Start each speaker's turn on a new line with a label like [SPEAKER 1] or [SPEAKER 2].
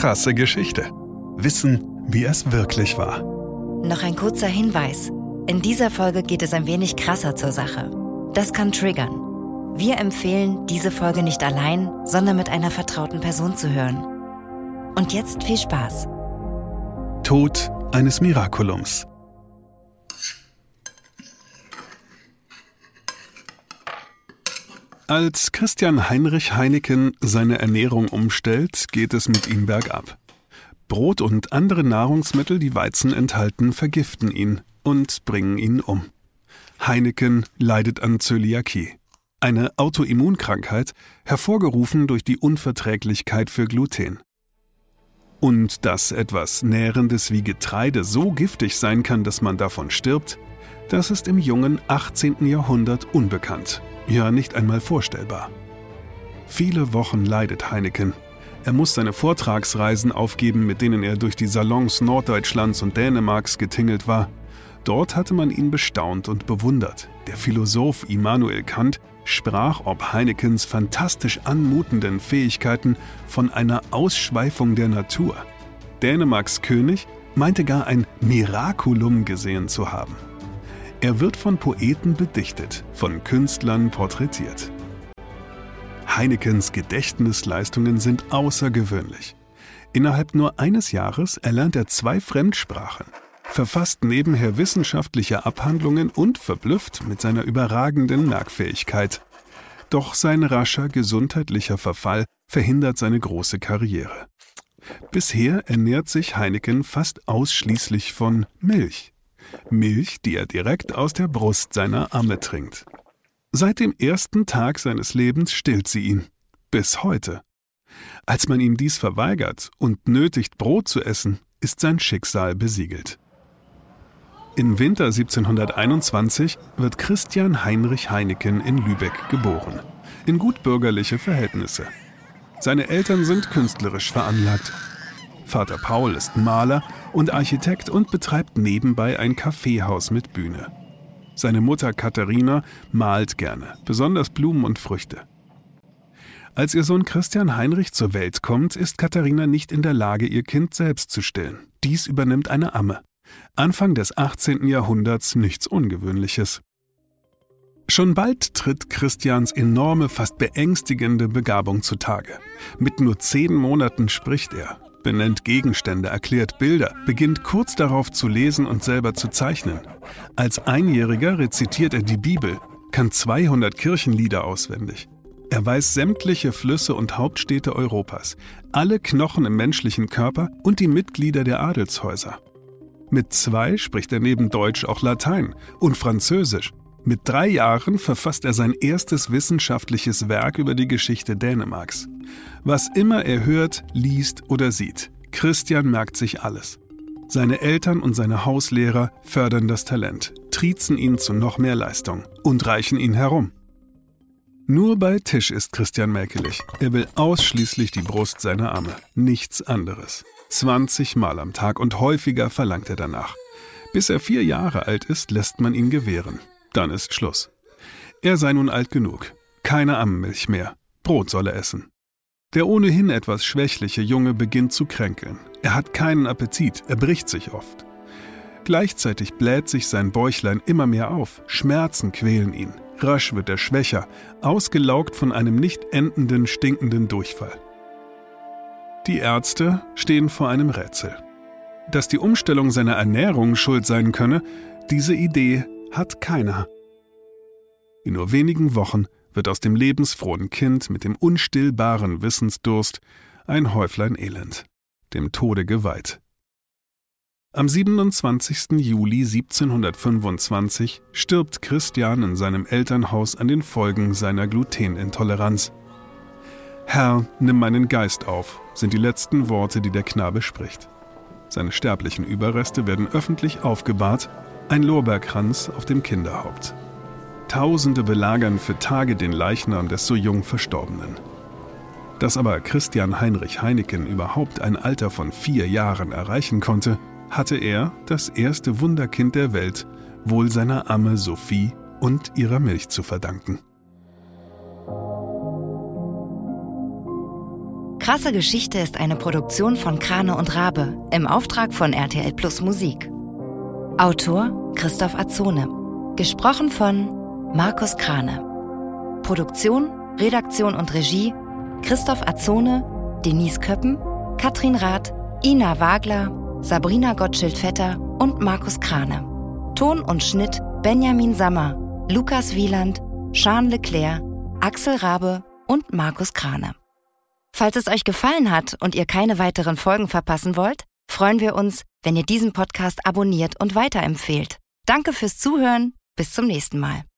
[SPEAKER 1] krasse Geschichte. Wissen, wie es wirklich war.
[SPEAKER 2] Noch ein kurzer Hinweis. In dieser Folge geht es ein wenig krasser zur Sache. Das kann triggern. Wir empfehlen, diese Folge nicht allein, sondern mit einer vertrauten Person zu hören. Und jetzt viel Spaß.
[SPEAKER 1] Tod eines Miraculums. Als Christian Heinrich Heineken seine Ernährung umstellt, geht es mit ihm bergab. Brot und andere Nahrungsmittel, die Weizen enthalten, vergiften ihn und bringen ihn um. Heineken leidet an Zöliakie, eine Autoimmunkrankheit, hervorgerufen durch die Unverträglichkeit für Gluten. Und dass etwas Nährendes wie Getreide so giftig sein kann, dass man davon stirbt, das ist im jungen 18. Jahrhundert unbekannt ja nicht einmal vorstellbar. Viele Wochen leidet Heineken. Er muss seine Vortragsreisen aufgeben, mit denen er durch die Salons Norddeutschlands und Dänemarks getingelt war. Dort hatte man ihn bestaunt und bewundert. Der Philosoph Immanuel Kant sprach ob Heinekens fantastisch anmutenden Fähigkeiten von einer Ausschweifung der Natur. Dänemarks König meinte gar ein Miraculum gesehen zu haben. Er wird von Poeten bedichtet, von Künstlern porträtiert. Heinekens Gedächtnisleistungen sind außergewöhnlich. Innerhalb nur eines Jahres erlernt er zwei Fremdsprachen, verfasst nebenher wissenschaftliche Abhandlungen und verblüfft mit seiner überragenden Merkfähigkeit. Doch sein rascher gesundheitlicher Verfall verhindert seine große Karriere. Bisher ernährt sich Heineken fast ausschließlich von Milch. Milch, die er direkt aus der Brust seiner Amme trinkt. Seit dem ersten Tag seines Lebens stillt sie ihn. Bis heute. Als man ihm dies verweigert und nötigt, Brot zu essen, ist sein Schicksal besiegelt. Im Winter 1721 wird Christian Heinrich Heineken in Lübeck geboren, in gutbürgerliche Verhältnisse. Seine Eltern sind künstlerisch veranlagt Vater Paul ist Maler und Architekt und betreibt nebenbei ein Kaffeehaus mit Bühne. Seine Mutter Katharina malt gerne, besonders Blumen und Früchte. Als ihr Sohn Christian Heinrich zur Welt kommt, ist Katharina nicht in der Lage, ihr Kind selbst zu stillen. Dies übernimmt eine Amme. Anfang des 18. Jahrhunderts nichts Ungewöhnliches. Schon bald tritt Christians enorme, fast beängstigende Begabung zutage. Mit nur zehn Monaten spricht er, benennt Gegenstände, erklärt Bilder, beginnt kurz darauf zu lesen und selber zu zeichnen. Als Einjähriger rezitiert er die Bibel, kann 200 Kirchenlieder auswendig. Er weiß sämtliche Flüsse und Hauptstädte Europas, alle Knochen im menschlichen Körper und die Mitglieder der Adelshäuser. Mit zwei spricht er neben Deutsch auch Latein und Französisch. Mit drei Jahren verfasst er sein erstes wissenschaftliches Werk über die Geschichte Dänemarks. Was immer er hört, liest oder sieht, Christian merkt sich alles. Seine Eltern und seine Hauslehrer fördern das Talent, triezen ihn zu noch mehr Leistung und reichen ihn herum. Nur bei Tisch ist Christian mäkelig. Er will ausschließlich die Brust seiner Amme, nichts anderes. 20 Mal am Tag und häufiger verlangt er danach. Bis er vier Jahre alt ist, lässt man ihn gewähren. Dann ist Schluss. Er sei nun alt genug. Keine Ammenmilch mehr. Brot soll er essen. Der ohnehin etwas schwächliche Junge beginnt zu kränkeln. Er hat keinen Appetit, er bricht sich oft. Gleichzeitig bläht sich sein Bäuchlein immer mehr auf, Schmerzen quälen ihn, rasch wird er schwächer, ausgelaugt von einem nicht endenden, stinkenden Durchfall. Die Ärzte stehen vor einem Rätsel. Dass die Umstellung seiner Ernährung schuld sein könne, diese Idee hat keiner. In nur wenigen Wochen wird aus dem lebensfrohen Kind mit dem unstillbaren Wissensdurst ein Häuflein Elend, dem Tode geweiht. Am 27. Juli 1725 stirbt Christian in seinem Elternhaus an den Folgen seiner Glutenintoleranz. Herr, nimm meinen Geist auf, sind die letzten Worte, die der Knabe spricht. Seine sterblichen Überreste werden öffentlich aufgebahrt, ein Lorbeerkranz auf dem Kinderhaupt. Tausende belagern für Tage den Leichnam des so jung Verstorbenen. Dass aber Christian Heinrich Heineken überhaupt ein Alter von vier Jahren erreichen konnte, hatte er, das erste Wunderkind der Welt, wohl seiner Amme Sophie und ihrer Milch zu verdanken.
[SPEAKER 2] Krasse Geschichte ist eine Produktion von Krane und Rabe im Auftrag von RTL Plus Musik. Autor Christoph Azone. Gesprochen von Markus Krane. Produktion, Redaktion und Regie Christoph Azone, Denise Köppen, Katrin Rath, Ina Wagler, Sabrina Gottschild-Vetter und Markus Krane. Ton und Schnitt Benjamin Sammer, Lukas Wieland, Sean Leclerc, Axel Rabe und Markus Krane. Falls es euch gefallen hat und ihr keine weiteren Folgen verpassen wollt, freuen wir uns, wenn ihr diesen Podcast abonniert und weiterempfehlt. Danke fürs Zuhören. Bis zum nächsten Mal.